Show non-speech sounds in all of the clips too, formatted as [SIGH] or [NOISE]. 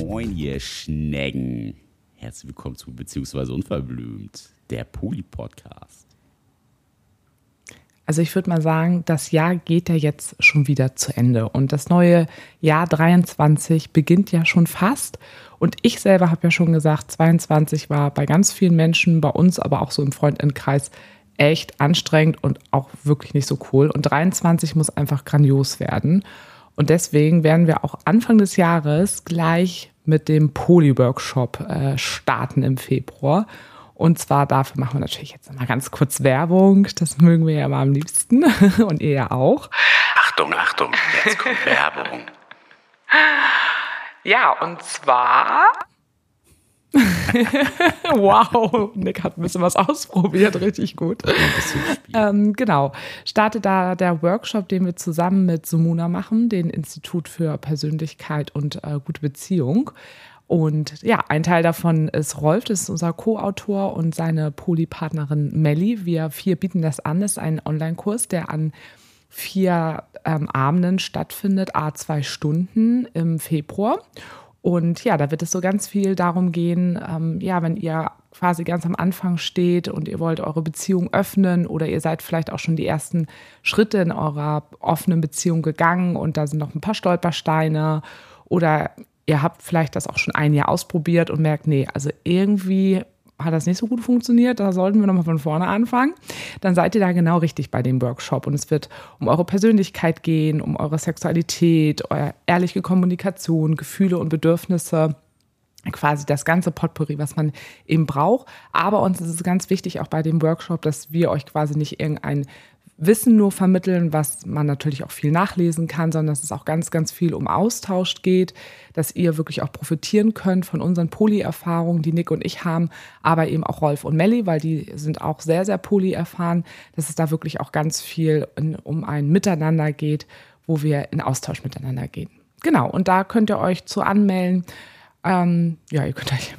Moin, ihr Schnecken. Herzlich willkommen zu Beziehungsweise Unverblümt, der Poli-Podcast. Also ich würde mal sagen, das Jahr geht ja jetzt schon wieder zu Ende und das neue Jahr 23 beginnt ja schon fast. Und ich selber habe ja schon gesagt, 22 war bei ganz vielen Menschen, bei uns aber auch so im Freundinnenkreis echt anstrengend und auch wirklich nicht so cool. Und 23 muss einfach grandios werden. Und deswegen werden wir auch Anfang des Jahres gleich mit dem Poly-Workshop äh, starten im Februar. Und zwar dafür machen wir natürlich jetzt mal ganz kurz Werbung. Das mögen wir ja mal am liebsten [LAUGHS] und ihr ja auch. Achtung, Achtung, jetzt kommt Werbung. Ja, und zwar [LAUGHS] wow, Nick hat ein bisschen was ausprobiert, richtig gut. Ähm, genau, startet da der Workshop, den wir zusammen mit Sumuna machen, dem Institut für Persönlichkeit und äh, gute Beziehung. Und ja, ein Teil davon ist Rolf, das ist unser Co-Autor und seine Polypartnerin Melli. Wir vier bieten das an, das ist ein Online-Kurs, der an vier ähm, Abenden stattfindet, a zwei Stunden im Februar. Und ja, da wird es so ganz viel darum gehen, ähm, ja, wenn ihr quasi ganz am Anfang steht und ihr wollt eure Beziehung öffnen oder ihr seid vielleicht auch schon die ersten Schritte in eurer offenen Beziehung gegangen und da sind noch ein paar Stolpersteine oder ihr habt vielleicht das auch schon ein Jahr ausprobiert und merkt, nee, also irgendwie hat das nicht so gut funktioniert, da sollten wir nochmal von vorne anfangen, dann seid ihr da genau richtig bei dem Workshop. Und es wird um eure Persönlichkeit gehen, um eure Sexualität, eure ehrliche Kommunikation, Gefühle und Bedürfnisse quasi das ganze Potpourri, was man eben braucht. Aber uns ist es ganz wichtig auch bei dem Workshop, dass wir euch quasi nicht irgendein Wissen nur vermitteln, was man natürlich auch viel nachlesen kann, sondern dass es auch ganz, ganz viel um Austausch geht, dass ihr wirklich auch profitieren könnt von unseren Poly-Erfahrungen, die Nick und ich haben, aber eben auch Rolf und Melly, weil die sind auch sehr, sehr Poly erfahren, dass es da wirklich auch ganz viel in, um ein Miteinander geht, wo wir in Austausch miteinander gehen. Genau, und da könnt ihr euch zu anmelden. Ähm, ja, ihr könnt euch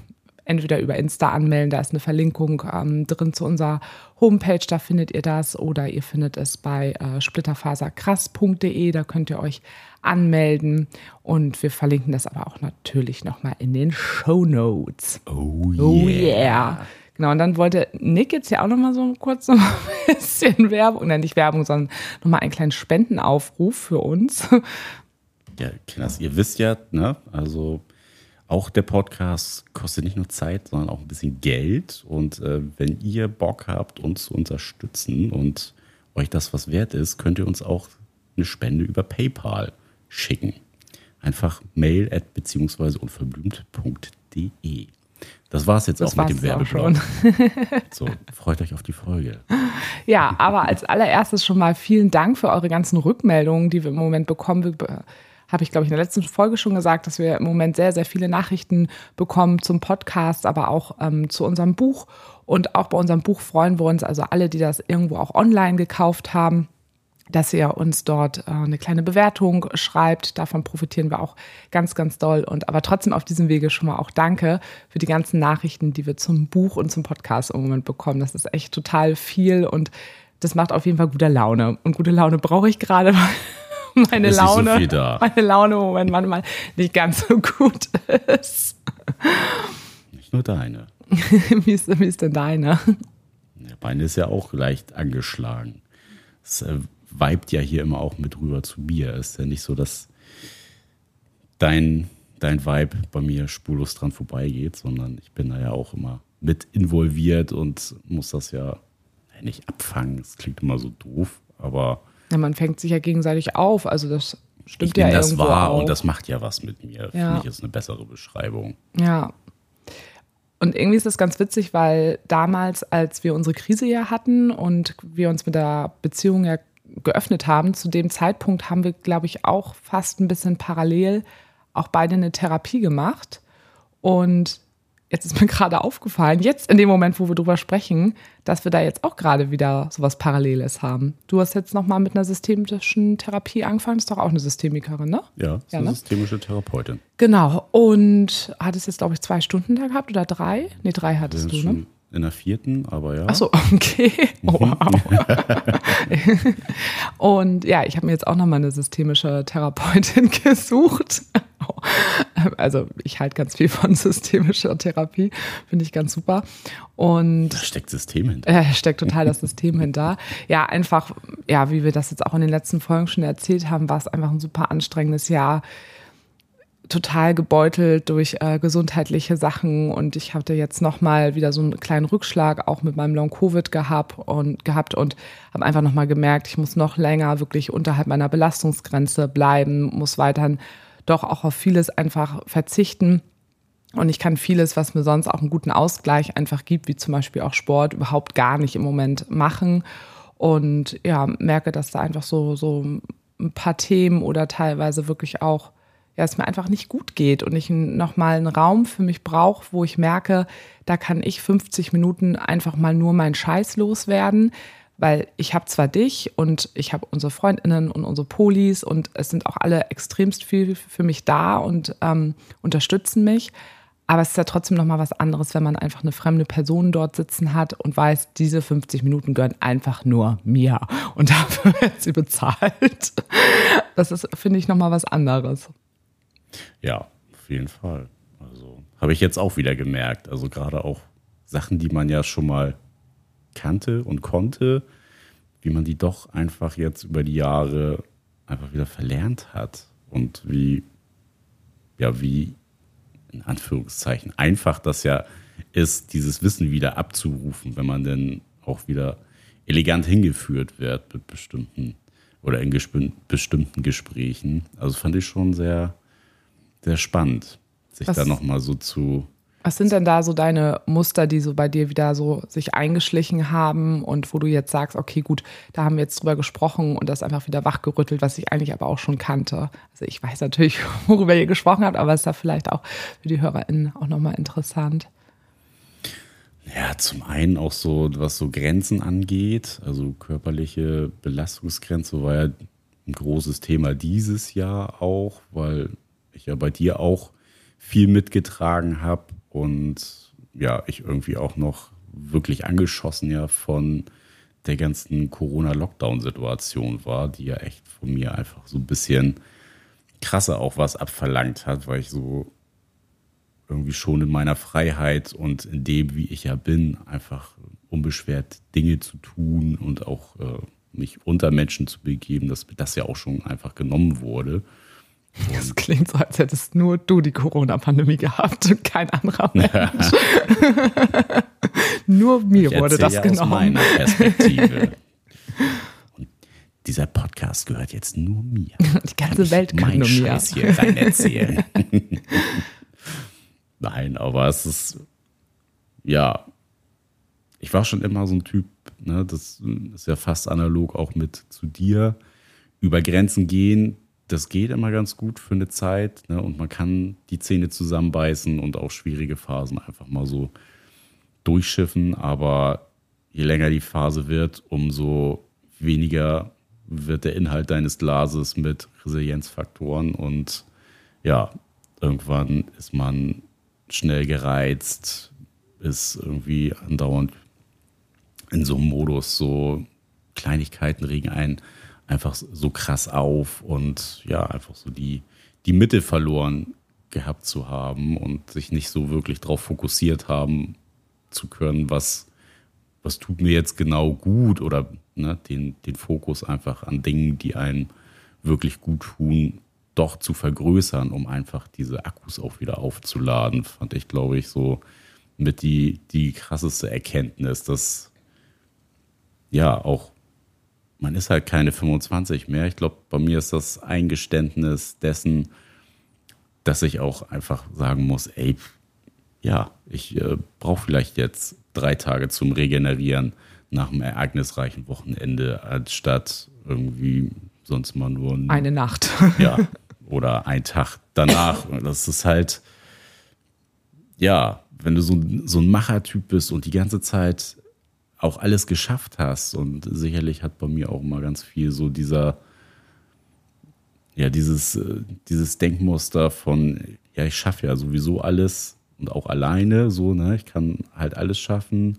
entweder über Insta anmelden, da ist eine Verlinkung ähm, drin zu unserer Homepage, da findet ihr das, oder ihr findet es bei äh, splitterfaserkrass.de, da könnt ihr euch anmelden und wir verlinken das aber auch natürlich nochmal in den Show Notes. Oh yeah. Oh yeah. Genau, und dann wollte Nick jetzt ja auch nochmal so kurz noch [LAUGHS] ein bisschen Werbung, nein, nicht Werbung, sondern nochmal einen kleinen Spendenaufruf für uns. Ja, Kinders, ihr wisst ja, ne, also auch der Podcast kostet nicht nur Zeit, sondern auch ein bisschen Geld. Und äh, wenn ihr Bock habt, uns zu unterstützen und euch das was wert ist, könnt ihr uns auch eine Spende über PayPal schicken. Einfach mail at beziehungsweise unverblümt.de. Das war's jetzt das auch mit dem Werbeblock. [LAUGHS] so, freut euch auf die Folge. Ja, aber als allererstes schon mal vielen Dank für eure ganzen Rückmeldungen, die wir im Moment bekommen. Wir habe ich, glaube ich, in der letzten Folge schon gesagt, dass wir im Moment sehr, sehr viele Nachrichten bekommen zum Podcast, aber auch ähm, zu unserem Buch. Und auch bei unserem Buch freuen wir uns, also alle, die das irgendwo auch online gekauft haben, dass ihr uns dort äh, eine kleine Bewertung schreibt. Davon profitieren wir auch ganz, ganz doll. Und aber trotzdem auf diesem Wege schon mal auch danke für die ganzen Nachrichten, die wir zum Buch und zum Podcast im Moment bekommen. Das ist echt total viel und das macht auf jeden Fall gute Laune. Und gute Laune brauche ich gerade, [LAUGHS] [LAUGHS] meine ist Laune, so meine Laune Moment manchmal nicht ganz so gut ist. Nicht nur deine. [LAUGHS] wie, ist, wie ist denn deine? Ja, meine ist ja auch leicht angeschlagen. Es äh, weibt ja hier immer auch mit rüber zu mir. Es ist ja nicht so, dass dein, dein Vibe bei mir spurlos dran vorbeigeht, sondern ich bin da ja auch immer mit involviert und muss das ja nicht abfangen. Das klingt immer so doof, aber ja, man fängt sich ja gegenseitig auf. Also das stimmt ich ja das irgendwo wahr auch. und das macht ja was mit mir. Ja. Finde ich ist eine bessere Beschreibung. Ja. Und irgendwie ist das ganz witzig, weil damals, als wir unsere Krise ja hatten und wir uns mit der Beziehung ja geöffnet haben, zu dem Zeitpunkt haben wir, glaube ich, auch fast ein bisschen parallel auch beide eine Therapie gemacht. Und jetzt ist mir [LAUGHS] gerade aufgefallen, jetzt in dem Moment, wo wir drüber sprechen, dass wir da jetzt auch gerade wieder sowas Paralleles haben. Du hast jetzt nochmal mit einer systemischen Therapie angefangen, das ist doch auch eine Systemikerin, ne? Ja, ja, eine ne? systemische Therapeutin. Genau. Und hattest jetzt, glaube ich, zwei Stunden da gehabt oder drei? Nee, drei hattest du, ne? In der vierten, aber ja. Achso, [LAUGHS] okay. Oh, wow. [LAUGHS] und ja, ich habe mir jetzt auch nochmal eine systemische Therapeutin [LAUGHS] gesucht. Also ich halte ganz viel von systemischer Therapie, finde ich ganz super. Und da steckt System hinter. Äh, steckt total das System hinter. Ja, einfach, ja, wie wir das jetzt auch in den letzten Folgen schon erzählt haben, war es einfach ein super anstrengendes Jahr total gebeutelt durch äh, gesundheitliche Sachen und ich hatte jetzt noch mal wieder so einen kleinen Rückschlag auch mit meinem Long Covid gehabt und gehabt und habe einfach noch mal gemerkt, ich muss noch länger wirklich unterhalb meiner Belastungsgrenze bleiben, muss weiterhin doch auch auf vieles einfach verzichten. Und ich kann vieles, was mir sonst auch einen guten Ausgleich einfach gibt, wie zum Beispiel auch Sport, überhaupt gar nicht im Moment machen. Und ja, merke, dass da einfach so, so ein paar Themen oder teilweise wirklich auch ja, es mir einfach nicht gut geht und ich nochmal einen Raum für mich brauche, wo ich merke, da kann ich 50 Minuten einfach mal nur meinen Scheiß loswerden, weil ich habe zwar dich und ich habe unsere Freundinnen und unsere Polis und es sind auch alle extremst viel für mich da und ähm, unterstützen mich, aber es ist ja trotzdem nochmal was anderes, wenn man einfach eine fremde Person dort sitzen hat und weiß, diese 50 Minuten gehören einfach nur mir und [LAUGHS] dafür wird sie bezahlt. Das ist, finde ich, nochmal was anderes. Ja, auf jeden Fall. Also habe ich jetzt auch wieder gemerkt. Also gerade auch Sachen, die man ja schon mal kannte und konnte, wie man die doch einfach jetzt über die Jahre einfach wieder verlernt hat und wie, ja, wie in Anführungszeichen einfach das ja ist, dieses Wissen wieder abzurufen, wenn man denn auch wieder elegant hingeführt wird mit bestimmten oder in bestimmten Gesprächen. Also fand ich schon sehr, sehr spannend, sich was, da nochmal so zu. Was sind denn da so deine Muster, die so bei dir wieder so sich eingeschlichen haben und wo du jetzt sagst, okay, gut, da haben wir jetzt drüber gesprochen und das einfach wieder wachgerüttelt, was ich eigentlich aber auch schon kannte. Also ich weiß natürlich, [LAUGHS] worüber ihr gesprochen habt, aber es ist da vielleicht auch für die HörerInnen auch nochmal interessant. Ja, zum einen auch so, was so Grenzen angeht, also körperliche Belastungsgrenze war ja ein großes Thema dieses Jahr auch, weil ich ja bei dir auch viel mitgetragen habe und ja, ich irgendwie auch noch wirklich angeschossen ja von der ganzen Corona-Lockdown-Situation war, die ja echt von mir einfach so ein bisschen krasser auch was abverlangt hat, weil ich so irgendwie schon in meiner Freiheit und in dem, wie ich ja bin, einfach unbeschwert Dinge zu tun und auch äh, mich unter Menschen zu begeben, dass mir das ja auch schon einfach genommen wurde. [LAUGHS] Das klingt so, als hättest nur du die Corona-Pandemie gehabt und kein anderer Mensch. [LAUGHS] Nur mir ich wurde das genommen. Aus meiner Perspektive. [LAUGHS] Und dieser Podcast gehört jetzt nur mir. Die ganze Welt kann nur mir. Scheiß hier rein erzählen. Nein, aber es ist ja. Ich war schon immer so ein Typ, ne, das ist ja fast analog auch mit zu dir. Über Grenzen gehen, das geht immer ganz gut für eine Zeit ne? und man kann die Zähne zusammenbeißen und auch schwierige Phasen einfach mal so durchschiffen. Aber je länger die Phase wird, umso weniger wird der Inhalt deines Glases mit Resilienzfaktoren und ja, irgendwann ist man schnell gereizt, ist irgendwie andauernd in so einem Modus, so Kleinigkeiten regen ein einfach so krass auf und ja, einfach so die, die Mitte verloren gehabt zu haben und sich nicht so wirklich darauf fokussiert haben zu können, was, was tut mir jetzt genau gut oder ne, den, den Fokus einfach an Dingen, die einem wirklich gut tun, doch zu vergrößern, um einfach diese Akkus auch wieder aufzuladen, fand ich, glaube ich, so mit die, die krasseste Erkenntnis, dass ja auch man ist halt keine 25 mehr. Ich glaube, bei mir ist das Eingeständnis dessen, dass ich auch einfach sagen muss, ey, ja, ich äh, brauche vielleicht jetzt drei Tage zum Regenerieren nach einem ereignisreichen Wochenende, anstatt irgendwie sonst mal nur ein, eine Nacht. [LAUGHS] ja, [LAUGHS] oder ein Tag danach. Das ist halt, ja, wenn du so, so ein Machertyp bist und die ganze Zeit auch alles geschafft hast. Und sicherlich hat bei mir auch immer ganz viel so dieser, ja, dieses, äh, dieses Denkmuster von, ja, ich schaffe ja sowieso alles und auch alleine, so, ne, ich kann halt alles schaffen,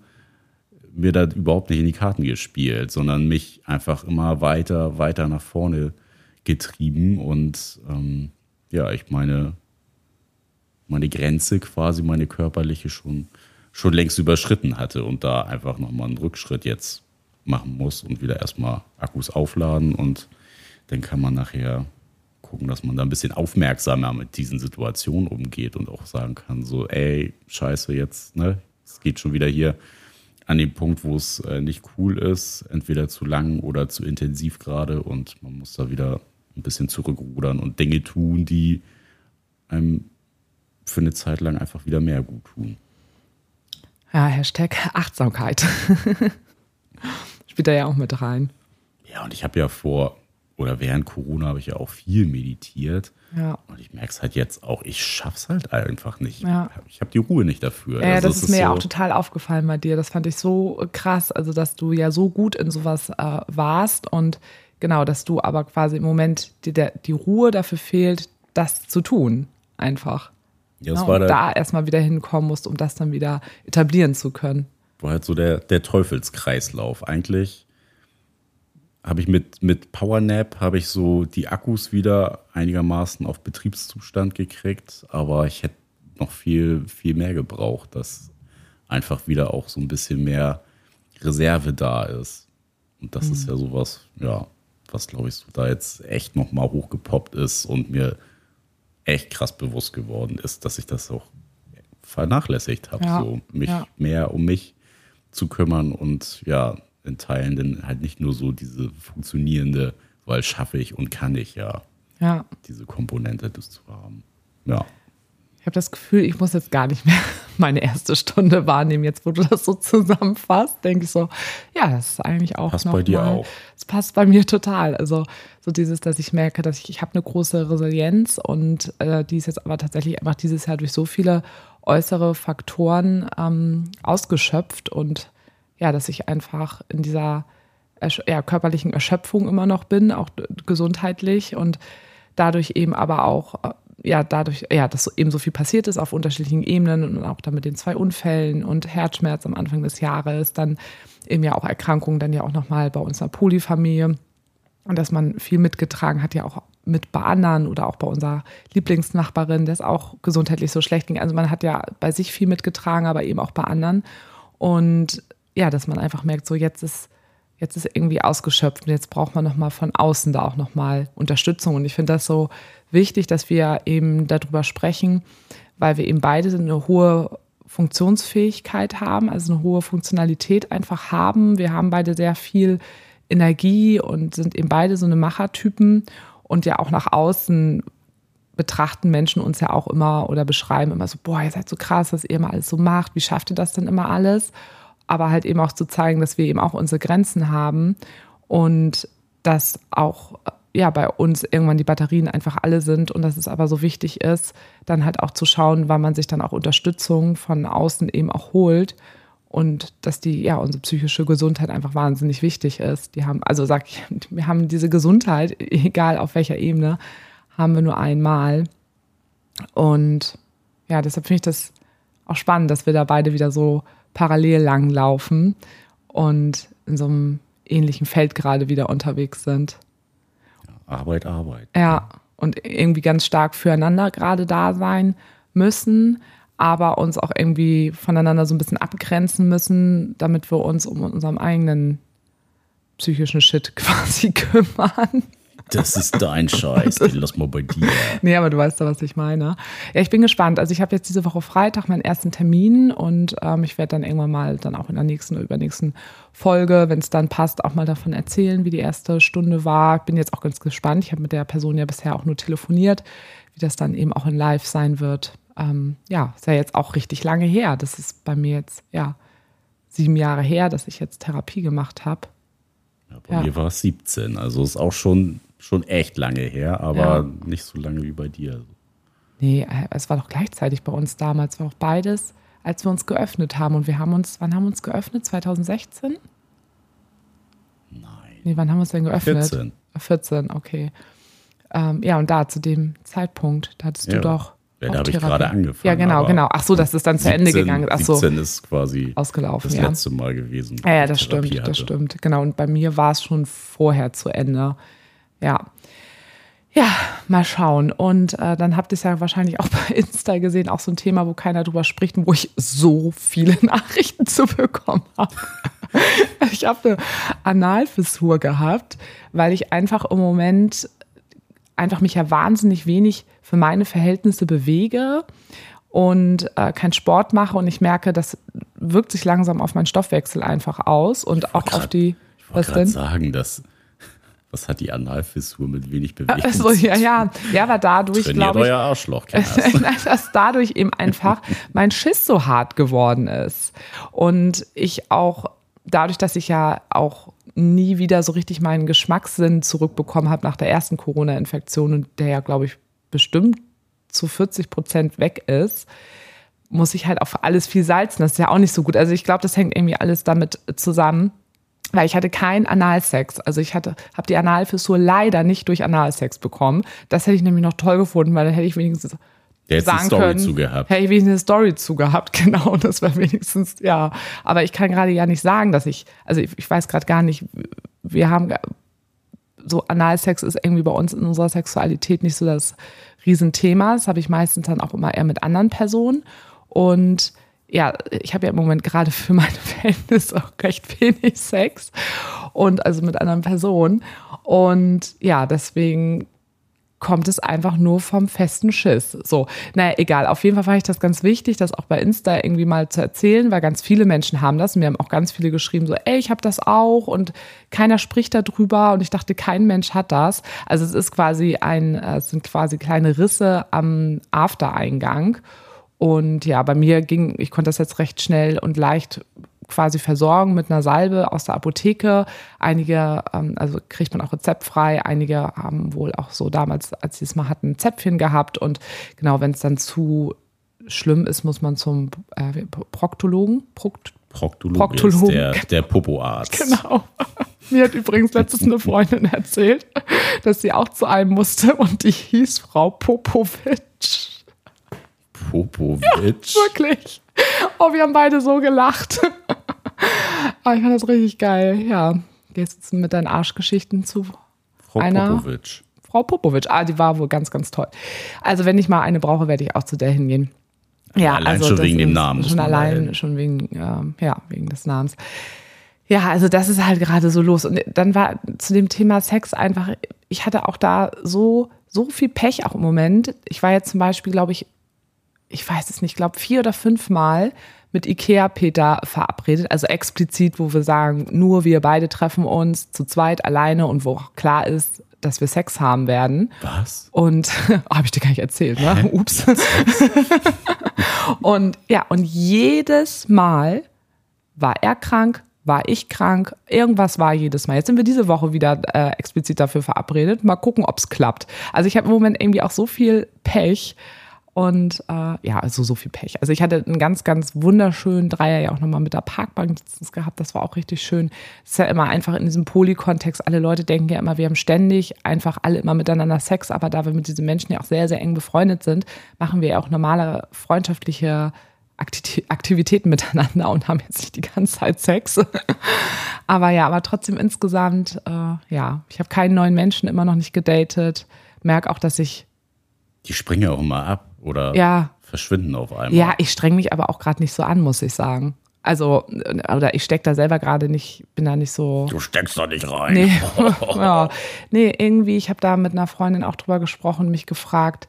mir da überhaupt nicht in die Karten gespielt, sondern mich einfach immer weiter, weiter nach vorne getrieben und ähm, ja, ich meine, meine Grenze quasi, meine körperliche schon, schon längst überschritten hatte und da einfach nochmal einen Rückschritt jetzt machen muss und wieder erstmal Akkus aufladen und dann kann man nachher gucken, dass man da ein bisschen aufmerksamer mit diesen Situationen umgeht und auch sagen kann, so, ey, scheiße, jetzt, ne, es geht schon wieder hier an den Punkt, wo es äh, nicht cool ist, entweder zu lang oder zu intensiv gerade und man muss da wieder ein bisschen zurückrudern und Dinge tun, die einem für eine Zeit lang einfach wieder mehr gut tun. Ja, Hashtag Achtsamkeit. [LAUGHS] Spielt da ja auch mit rein. Ja, und ich habe ja vor oder während Corona habe ich ja auch viel meditiert. Ja. Und ich merke es halt jetzt auch, ich schaffe es halt einfach nicht. Ja. Ich habe die Ruhe nicht dafür. Ja, also das ist, ist mir ja so auch total aufgefallen bei dir. Das fand ich so krass, also dass du ja so gut in sowas äh, warst und genau, dass du aber quasi im Moment die, der, die Ruhe dafür fehlt, das zu tun. Einfach. Ja, war und da erstmal wieder hinkommen musst, um das dann wieder etablieren zu können. War halt so der, der Teufelskreislauf. Eigentlich habe ich mit, mit PowerNap habe ich so die Akkus wieder einigermaßen auf Betriebszustand gekriegt, aber ich hätte noch viel, viel mehr gebraucht, dass einfach wieder auch so ein bisschen mehr Reserve da ist. Und das mhm. ist ja sowas, ja, was glaube ich so da jetzt echt nochmal hochgepoppt ist und mir echt krass bewusst geworden ist, dass ich das auch vernachlässigt habe, ja, so mich ja. mehr um mich zu kümmern und ja, in Teilen dann halt nicht nur so diese funktionierende, weil schaffe ich und kann ich ja, ja. diese Komponente das zu haben. Ja. Ich habe das Gefühl, ich muss jetzt gar nicht mehr [LAUGHS] meine erste Stunde wahrnehmen. Jetzt, wo du das so zusammenfasst, denke ich so, ja, das ist eigentlich auch. Passt bei dir mal, auch. Es passt bei mir total. Also so dieses, dass ich merke, dass ich, ich habe eine große Resilienz und äh, die ist jetzt aber tatsächlich einfach dieses Jahr durch so viele äußere Faktoren ähm, ausgeschöpft und ja, dass ich einfach in dieser ja, körperlichen Erschöpfung immer noch bin, auch gesundheitlich und dadurch eben aber auch äh, ja, dadurch, ja, dass eben so viel passiert ist auf unterschiedlichen Ebenen und auch dann mit den zwei Unfällen und Herzschmerz am Anfang des Jahres, dann eben ja auch Erkrankungen, dann ja auch nochmal bei unserer Polyfamilie und dass man viel mitgetragen hat, ja auch mit bei anderen oder auch bei unserer Lieblingsnachbarin, der es auch gesundheitlich so schlecht ging. Also man hat ja bei sich viel mitgetragen, aber eben auch bei anderen. Und ja, dass man einfach merkt, so jetzt ist jetzt ist irgendwie ausgeschöpft und jetzt braucht man nochmal von außen da auch nochmal Unterstützung. Und ich finde das so wichtig, dass wir eben darüber sprechen, weil wir eben beide eine hohe Funktionsfähigkeit haben, also eine hohe Funktionalität einfach haben. Wir haben beide sehr viel Energie und sind eben beide so eine Machertypen und ja auch nach außen betrachten Menschen uns ja auch immer oder beschreiben immer so, boah, ihr seid so krass, was ihr immer alles so macht, wie schafft ihr das denn immer alles? Aber halt eben auch zu zeigen, dass wir eben auch unsere Grenzen haben und dass auch ja bei uns irgendwann die Batterien einfach alle sind und dass es aber so wichtig ist, dann halt auch zu schauen, wann man sich dann auch Unterstützung von außen eben auch holt und dass die ja unsere psychische Gesundheit einfach wahnsinnig wichtig ist. Die haben also sag ich, [LAUGHS] wir haben diese Gesundheit, [LAUGHS] egal auf welcher Ebene, haben wir nur einmal und ja, deshalb finde ich das auch spannend, dass wir da beide wieder so parallel langlaufen und in so einem ähnlichen Feld gerade wieder unterwegs sind. Arbeit, Arbeit. Ja, und irgendwie ganz stark füreinander gerade da sein müssen, aber uns auch irgendwie voneinander so ein bisschen abgrenzen müssen, damit wir uns um unseren eigenen psychischen Shit [LAUGHS] quasi kümmern. Das ist dein Scheiß, den lass mal bei dir. Nee, aber du weißt ja, was ich meine. Ja, ich bin gespannt. Also ich habe jetzt diese Woche Freitag meinen ersten Termin und ähm, ich werde dann irgendwann mal dann auch in der nächsten oder übernächsten Folge, wenn es dann passt, auch mal davon erzählen, wie die erste Stunde war. Bin jetzt auch ganz gespannt. Ich habe mit der Person ja bisher auch nur telefoniert, wie das dann eben auch in Live sein wird. Ähm, ja, ist ja jetzt auch richtig lange her. Das ist bei mir jetzt, ja, sieben Jahre her, dass ich jetzt Therapie gemacht habe. Ja, bei ja. mir war es 17. Also ist auch schon schon echt lange her, aber ja. nicht so lange wie bei dir. Nee, äh, es war doch gleichzeitig bei uns damals, war auch beides, als wir uns geöffnet haben. Und wir haben uns, wann haben wir uns geöffnet? 2016? Nein. Nee, wann haben wir uns denn geöffnet? 14. 14, okay. Ähm, ja, und da zu dem Zeitpunkt, da hattest ja. du doch da habe ich gerade angefangen. Ja, genau, genau. Ach so, dass es dann zu 17, Ende gegangen ist. Ach so. 17 ist quasi ausgelaufen, das ja. letzte Mal gewesen. Ja, ja das stimmt, hatte. das stimmt. Genau, und bei mir war es schon vorher zu Ende. Ja. Ja, mal schauen. Und äh, dann habt ihr es ja wahrscheinlich auch [LAUGHS] bei Insta gesehen, auch so ein Thema, wo keiner drüber spricht und wo ich so viele [LAUGHS] Nachrichten zu bekommen habe. [LAUGHS] ich habe eine Analfissur gehabt, weil ich einfach im Moment einfach mich ja wahnsinnig wenig für meine Verhältnisse bewege und äh, keinen Sport mache und ich merke, das wirkt sich langsam auf meinen Stoffwechsel einfach aus und auch grad, auf die. Ich wollte gerade sagen, dass was hat die Analfissur mit wenig Bewegung? Also, ja, ja, ja, aber dadurch glaube ich, euer Arschloch, [LAUGHS] dass dadurch eben einfach mein Schiss so hart geworden ist und ich auch dadurch, dass ich ja auch nie wieder so richtig meinen Geschmackssinn zurückbekommen habe nach der ersten Corona-Infektion und der ja, glaube ich, bestimmt zu 40 Prozent weg ist, muss ich halt auf alles viel salzen. Das ist ja auch nicht so gut. Also ich glaube, das hängt irgendwie alles damit zusammen, weil ich hatte keinen Analsex. Also ich hatte, habe die Analfissur leider nicht durch Analsex bekommen. Das hätte ich nämlich noch toll gefunden, weil dann hätte ich wenigstens der sagen eine Story können, zugehabt. Hätte ich wenigstens eine Story zugehabt, [LAUGHS] genau. Das wäre wenigstens, ja. Aber ich kann gerade ja nicht sagen, dass ich, also ich, ich weiß gerade gar nicht, wir haben so Analsex ist irgendwie bei uns in unserer Sexualität nicht so das Riesenthema. Das habe ich meistens dann auch immer eher mit anderen Personen. Und ja, ich habe ja im Moment gerade für meine [LAUGHS] Verhältnisse auch recht wenig Sex und also mit anderen Personen. Und ja, deswegen kommt es einfach nur vom festen Schiss. So, naja, egal. Auf jeden Fall fand ich das ganz wichtig, das auch bei Insta irgendwie mal zu erzählen, weil ganz viele Menschen haben das. Mir haben auch ganz viele geschrieben, so, ey, ich habe das auch und keiner spricht darüber. Und ich dachte, kein Mensch hat das. Also es ist quasi ein, es sind quasi kleine Risse am Aftereingang. Und ja, bei mir ging, ich konnte das jetzt recht schnell und leicht quasi versorgen mit einer Salbe aus der Apotheke. Einige, ähm, also kriegt man auch rezeptfrei. Einige haben wohl auch so damals, als sie es mal hatten, ein Zäpfchen gehabt. Und genau, wenn es dann zu schlimm ist, muss man zum äh, Proktologen. Prokt Proktologe Proktologen. der, der Popoarzt. [LAUGHS] Genau. Mir hat übrigens letztens eine Freundin erzählt, dass sie auch zu einem musste und die hieß Frau Popowitsch. Popowitsch? Ja, wirklich. Oh, wir haben beide so gelacht. Aber ich fand das richtig geil. Ja, gehst du mit deinen Arschgeschichten zu Frau einer Popowitsch. Frau Popowitsch. Ah, die war wohl ganz, ganz toll. Also, wenn ich mal eine brauche, werde ich auch zu der hingehen. Ja, allein also schon wegen dem Namen. Schon allein, schon wegen, äh, ja, wegen des Namens. Ja, also das ist halt gerade so los. Und dann war zu dem Thema Sex einfach, ich hatte auch da so, so viel Pech auch im Moment. Ich war jetzt zum Beispiel, glaube ich, ich weiß es nicht, glaube vier oder fünf Mal mit Ikea Peter verabredet, also explizit, wo wir sagen, nur wir beide treffen uns zu zweit alleine und wo auch klar ist, dass wir Sex haben werden. Was? Und [LAUGHS] oh, habe ich dir gar nicht erzählt, ne? Hä? Ups. [LAUGHS] und ja, und jedes Mal war er krank, war ich krank, irgendwas war jedes Mal. Jetzt sind wir diese Woche wieder äh, explizit dafür verabredet. Mal gucken, ob es klappt. Also ich habe im Moment irgendwie auch so viel Pech. Und äh, ja, also so viel Pech. Also ich hatte einen ganz, ganz wunderschönen Dreier ja auch nochmal mit der Parkbank gehabt. Das war auch richtig schön. Es ist ja immer einfach in diesem Poly-Kontext. Alle Leute denken ja immer, wir haben ständig einfach alle immer miteinander Sex. Aber da wir mit diesen Menschen ja auch sehr, sehr eng befreundet sind, machen wir ja auch normale freundschaftliche Aktivitäten miteinander und haben jetzt nicht die ganze Zeit Sex. [LAUGHS] aber ja, aber trotzdem insgesamt, äh, ja, ich habe keinen neuen Menschen immer noch nicht gedatet. Merke auch, dass ich die springen ja auch immer ab oder ja. verschwinden auf einmal. Ja, ich streng mich aber auch gerade nicht so an, muss ich sagen. Also, oder ich stecke da selber gerade nicht, bin da nicht so. Du steckst da nicht rein. Nee, [LAUGHS] ja. nee irgendwie, ich habe da mit einer Freundin auch drüber gesprochen, mich gefragt.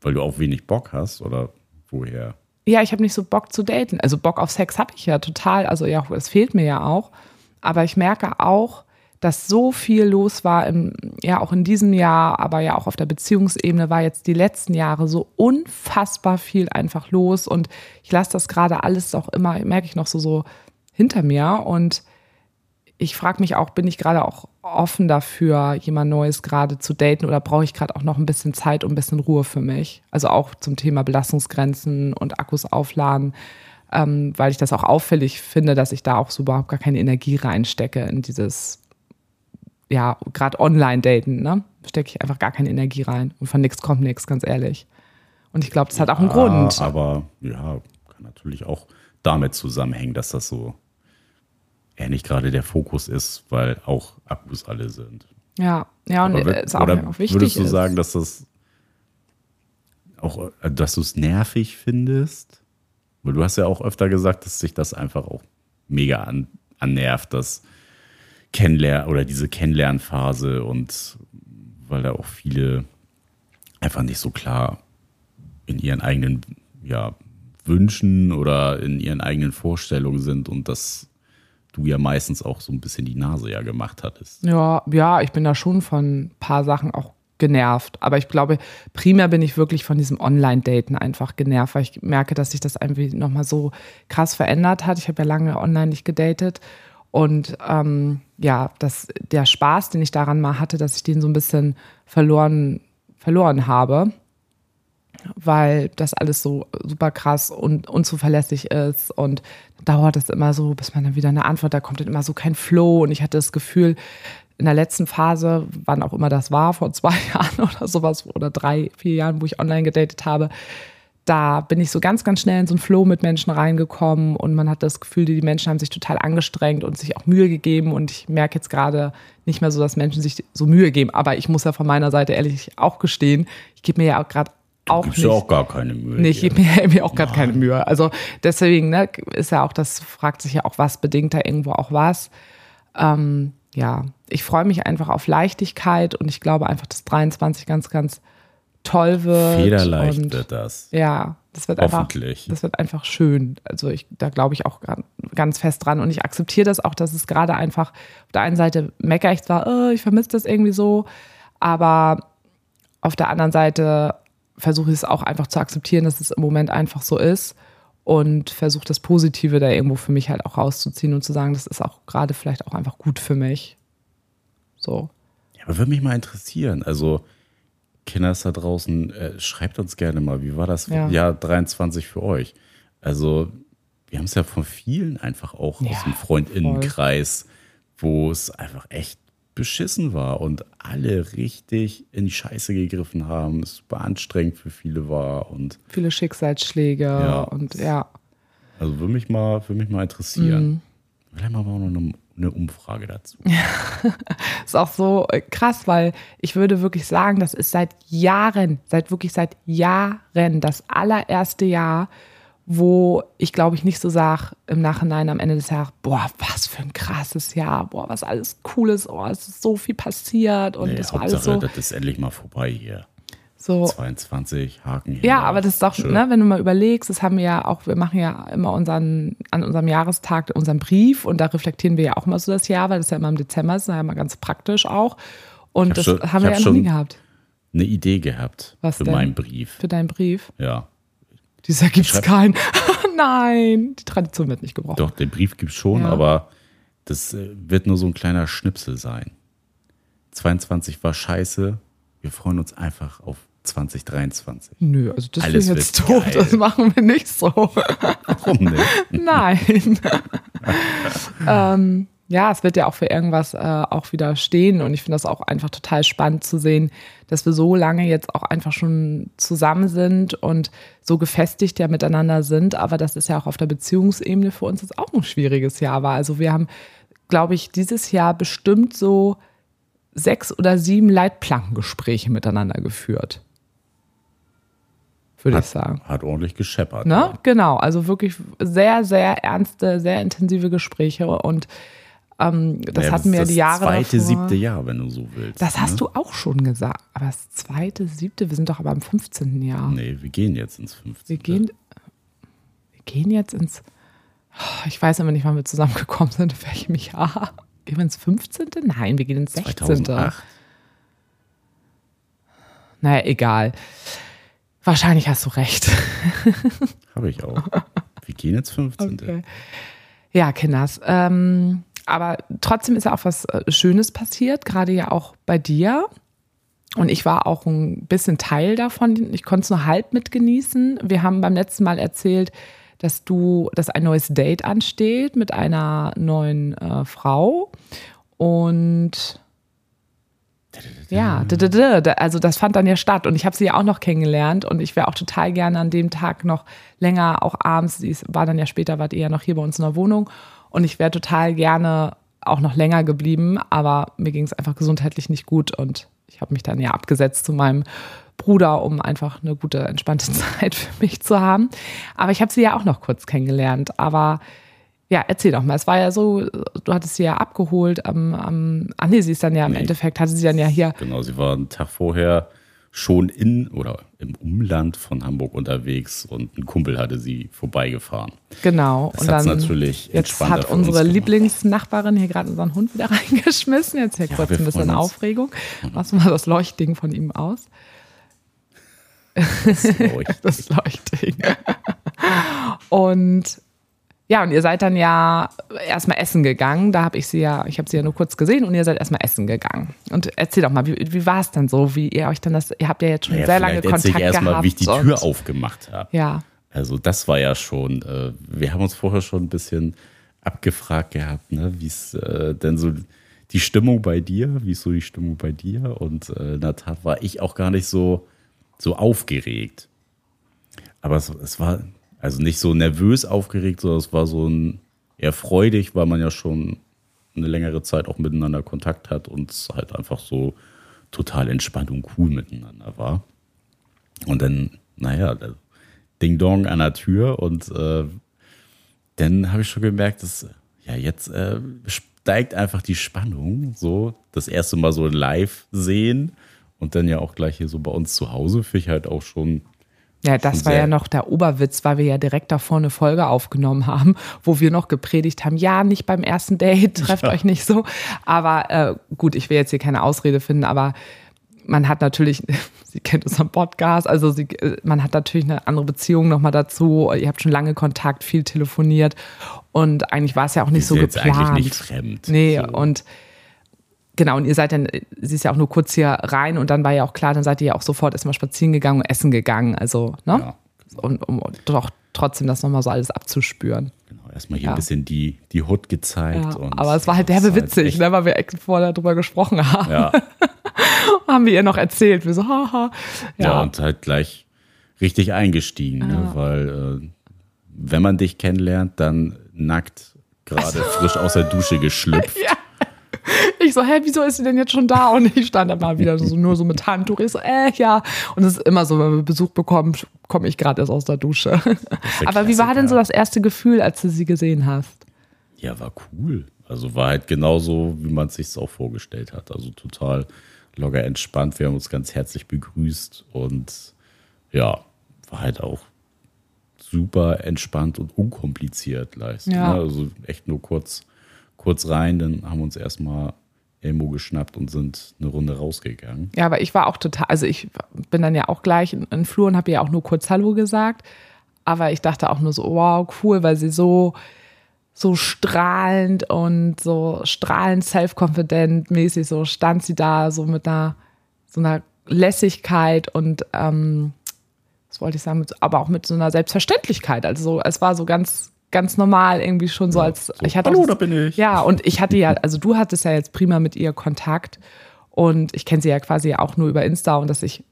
Weil du auch wenig Bock hast oder woher? Ja, ich habe nicht so Bock zu daten. Also Bock auf Sex habe ich ja total. Also ja, es fehlt mir ja auch. Aber ich merke auch, dass so viel los war, im, ja auch in diesem Jahr, aber ja auch auf der Beziehungsebene war jetzt die letzten Jahre so unfassbar viel einfach los und ich lasse das gerade alles auch immer, merke ich noch so, so hinter mir und ich frage mich auch, bin ich gerade auch offen dafür, jemand Neues gerade zu daten oder brauche ich gerade auch noch ein bisschen Zeit und ein bisschen Ruhe für mich? Also auch zum Thema Belastungsgrenzen und Akkus aufladen, ähm, weil ich das auch auffällig finde, dass ich da auch so überhaupt gar keine Energie reinstecke in dieses ja, gerade online daten, ne? Stecke ich einfach gar keine Energie rein. Und von nichts kommt nichts, ganz ehrlich. Und ich glaube, das hat auch einen Grund. Aber ja, kann natürlich auch damit zusammenhängen, dass das so eher nicht gerade der Fokus ist, weil auch Akkus alle sind. Ja, ja, und Aber ist auch, auch wichtig. würdest du ist. sagen, dass das auch, äh, dass du es nervig findest? Weil du hast ja auch öfter gesagt, dass sich das einfach auch mega an, annervt, das Kennenlernen oder diese Kennenlernphase und weil da auch viele einfach nicht so klar in ihren eigenen ja, Wünschen oder in ihren eigenen Vorstellungen sind und dass du ja meistens auch so ein bisschen die Nase ja gemacht hattest. Ja, ja, ich bin da schon von ein paar Sachen auch genervt. Aber ich glaube, primär bin ich wirklich von diesem Online-Daten einfach genervt, weil ich merke, dass sich das irgendwie nochmal so krass verändert hat. Ich habe ja lange online nicht gedatet. Und ähm, ja, das, der Spaß, den ich daran mal hatte, dass ich den so ein bisschen verloren, verloren habe, weil das alles so super krass und unzuverlässig ist. Und dauert es immer so, bis man dann wieder eine Antwort, da kommt dann immer so kein Flow. Und ich hatte das Gefühl, in der letzten Phase, wann auch immer das war, vor zwei [LAUGHS] Jahren oder sowas, oder drei, vier Jahren, wo ich online gedatet habe, da bin ich so ganz, ganz schnell in so einen Flow mit Menschen reingekommen und man hat das Gefühl, die Menschen haben sich total angestrengt und sich auch Mühe gegeben und ich merke jetzt gerade nicht mehr so, dass Menschen sich so Mühe geben, aber ich muss ja von meiner Seite ehrlich auch gestehen, ich gebe mir ja auch gerade auch Gibst nicht. ja auch gar keine Mühe. Nee, ich gebe mir [LAUGHS] irgendwie auch gerade keine Mühe. Also deswegen ne, ist ja auch, das fragt sich ja auch, was bedingt da irgendwo auch was. Ähm, ja, ich freue mich einfach auf Leichtigkeit und ich glaube einfach, dass 23 ganz, ganz toll wird. Federleicht und, wird das. Ja, das wird einfach, das wird einfach schön. Also ich, da glaube ich auch ganz fest dran und ich akzeptiere das auch, dass es gerade einfach auf der einen Seite meckere ich zwar, oh, ich vermisse das irgendwie so, aber auf der anderen Seite versuche ich es auch einfach zu akzeptieren, dass es im Moment einfach so ist und versuche das Positive da irgendwo für mich halt auch rauszuziehen und zu sagen, das ist auch gerade vielleicht auch einfach gut für mich. So. Ja, aber würde mich mal interessieren. Also, Kinders da draußen, äh, schreibt uns gerne mal, wie war das Ja. Jahr 23 für euch? Also, wir haben es ja von vielen einfach auch Ja, aus dem Freundinnenkreis, wo es einfach echt beschissen war und alle richtig in die Scheiße gegriffen haben, es super anstrengend für viele war und Viele Schicksalsschläge Ja. und ja. also würde mich mal, würde mich mal interessieren. Mhm. Vielleicht wir auch noch eine, eine Umfrage dazu. [LAUGHS] ist auch so äh, krass, weil ich würde wirklich sagen, das ist seit Jahren, seit wirklich seit Jahren das allererste Jahr, wo ich glaube ich nicht so sage im Nachhinein am Ende des Jahres, boah, was für ein krasses Jahr, boah, was alles Cooles, oh, es ist so viel passiert und Nee, das war alles Hauptsache, so, das ist endlich mal vorbei hier. So 22 Haken hier. Ja, aber das ist doch, Schön. ne, wenn du mal überlegst, das haben wir ja auch, wir machen ja immer unseren, an unserem Jahrestag unseren Brief und da reflektieren wir ja auch mal so das Jahr, weil das ja immer im Dezember ist, ist ja immer ganz praktisch auch. Und hab das schon- haben wir ja noch nie gehabt eine Idee gehabt Was für denn? meinen Brief. für deinen Brief. Ja. Dieser gibt's Schreib- keinen. [LAUGHS] Nein, die Tradition wird nicht gebrochen. Doch, den Brief gibt es schon, Ja. aber das äh, wird nur so ein kleiner Schnipsel sein. 22 war scheiße. Wir freuen uns einfach auf 2023. Nö, also das ist jetzt doof, geil. das machen wir nicht so. Warum nicht? [LAUGHS] Nein. [LAUGHS] ähm, ja, es wird ja auch für irgendwas äh, auch wieder stehen und ich finde das auch einfach total spannend zu sehen, dass wir so lange jetzt auch einfach schon zusammen sind und so gefestigt ja miteinander sind, aber das ist ja auch auf der Beziehungsebene für uns jetzt auch ein schwieriges Jahr war. Also wir haben, glaube ich, dieses Jahr bestimmt so sechs oder sieben Leitplankengespräche miteinander geführt. Würde ich sagen. Hat ordentlich gescheppert. Ne? ja. Genau, also wirklich sehr, sehr ernste, sehr intensive Gespräche und ähm, das Naja, hatten wir das die Jahre zweite, davor. siebte Jahr, wenn du so willst. Das hast ne? du auch schon gesagt. Aber das zweite, siebte, wir sind doch aber im 15. Jahr. Nee, wir gehen jetzt ins 15. Wir gehen, wir gehen jetzt ins, ich weiß immer nicht, wann wir zusammengekommen sind, in welchem Jahr. Gehen wir ins 15.? Nein, wir gehen ins 16. 2008. Naja, egal. Wahrscheinlich hast du recht. [LAUGHS] Habe ich auch. Wir gehen jetzt 15. Okay. Ja, Kinders. Ähm, aber trotzdem ist ja auch was äh, Schönes passiert, gerade ja auch bei dir. Und ich war auch ein bisschen Teil davon. Ich konnte es nur halb mitgenießen. Wir haben beim letzten Mal erzählt, dass du, dass ein neues Date ansteht mit einer neuen äh, Frau. Und Ja, also das fand dann ja statt und ich habe sie ja auch noch kennengelernt und ich wäre auch total gerne an dem Tag noch länger, auch abends, sie war dann ja später, wart ihr ja noch hier bei uns in der Wohnung und ich wäre total gerne auch noch länger geblieben, aber mir ging es einfach gesundheitlich nicht gut und ich habe mich dann ja abgesetzt zu meinem Bruder, um einfach eine gute, entspannte [LAUGHS] Zeit für mich zu haben. Aber ich habe sie ja auch noch kurz kennengelernt. Aber ja, erzähl doch mal. Es war ja so, du hattest sie ja abgeholt am, am ach nee, sie ist dann ja im nee. Endeffekt, hatte sie dann ja hier. Genau, sie war einen Tag vorher schon in oder im Umland von Hamburg unterwegs und ein Kumpel hatte sie vorbeigefahren. Genau. Das und dann natürlich jetzt hat unsere Lieblingsnachbarin hier gerade unseren Hund wieder [LAUGHS] reingeschmissen. Jetzt hier ja, kurz ein bisschen Aufregung. Machst du mal das Leuchtding von ihm aus? Das [LAUGHS] Leuchtding. das Leuchtding. [LAUGHS] und ja, und ihr seid dann ja erstmal essen gegangen. Da habe ich sie ja, ich habe sie ja nur kurz gesehen und ihr seid erstmal essen gegangen. Und erzähl doch mal, wie, wie war es denn so, wie ihr euch dann das, ihr habt ja jetzt schon naja, sehr lange Kontakt gehabt. mal, wie ich die Tür aufgemacht habe. Ja. Also das war ja schon, äh, wir haben uns vorher schon ein bisschen abgefragt gehabt, ne, wie es äh, denn so die Stimmung bei dir, wie ist so die Stimmung bei dir? Und äh, in der Tat war ich auch gar nicht so, so aufgeregt. Aber es, es war, also nicht so nervös aufgeregt, sondern es war so ein eher freudig, weil man ja schon eine längere Zeit auch miteinander Kontakt hat und es halt einfach so total entspannt und cool miteinander war. Und dann, naja, Ding Dong an der Tür und äh, dann habe ich schon gemerkt, dass ja jetzt äh, steigt einfach die Spannung, so das erste Mal so live sehen und dann ja auch gleich hier so bei uns zu Hause, finde ich halt auch schon ja, das war ja noch der Oberwitz, weil wir ja direkt davor eine Folge aufgenommen [LAUGHS] haben, wo wir noch gepredigt haben, ja, nicht beim ersten Date, [LAUGHS] trefft ja. euch nicht so. Aber äh, gut, ich will jetzt hier keine Ausrede finden, aber man hat natürlich, [LAUGHS] sie kennt unseren Podcast, also sie, äh, man hat natürlich eine andere Beziehung nochmal dazu. Ihr habt schon lange Kontakt, viel telefoniert und eigentlich war es ja auch nicht so geplant. Jetzt eigentlich nicht fremd. Nee, so. und Genau, und ihr seid dann, sie ist ja auch nur kurz hier rein und dann war ja auch klar, dann seid ihr ja auch sofort erstmal spazieren gegangen und essen gegangen. Also, ne? Ja. Und um doch trotzdem das nochmal so alles abzuspüren. Genau, erstmal hier ja. ein bisschen die, die Hut gezeigt. Ja, aber es war halt derbe halt witzig, ne, weil wir vorher darüber gesprochen haben. Ja. [LAUGHS] haben wir ihr noch erzählt. Wir so, haha. Ja. ja, und halt gleich richtig eingestiegen, ne, weil äh, wenn man dich kennenlernt, dann nackt gerade also. frisch aus der Dusche [LAUGHS] geschlüpft. ja. Ich so, hä, wieso ist sie denn jetzt schon da? Und ich stand da mal wieder so, nur so mit Handtuch. Ich so, äh, ja. Und es ist immer so, wenn wir Besuch bekommen, komme ich gerade erst aus der Dusche. Der Aber wie war denn so das erste Gefühl, als du sie gesehen hast? Ja, war cool. Also war halt genauso, wie man es sich auch vorgestellt hat. Also total locker entspannt. Wir haben uns ganz herzlich begrüßt und ja, war halt auch super entspannt und unkompliziert leisten. Ja. Ne? Also echt nur kurz kurz rein, dann haben wir uns erstmal Elmo geschnappt und sind eine Runde rausgegangen. Ja, aber ich war auch total, also ich bin dann ja auch gleich in den Flur und habe ihr auch nur kurz Hallo gesagt. Aber ich dachte auch nur so, wow, cool, weil sie so, so strahlend und so strahlend self-confident mäßig so stand sie da, so mit einer, so einer Lässigkeit und, ähm, was wollte ich sagen, aber auch mit so einer Selbstverständlichkeit. Also es war so ganz, ganz normal irgendwie schon so als so, ich hatte Hallo, das, da bin ich. Ja, und ich hatte ja, also du hattest ja jetzt prima mit ihr Kontakt und ich kenne sie ja quasi auch nur über Insta und dass ich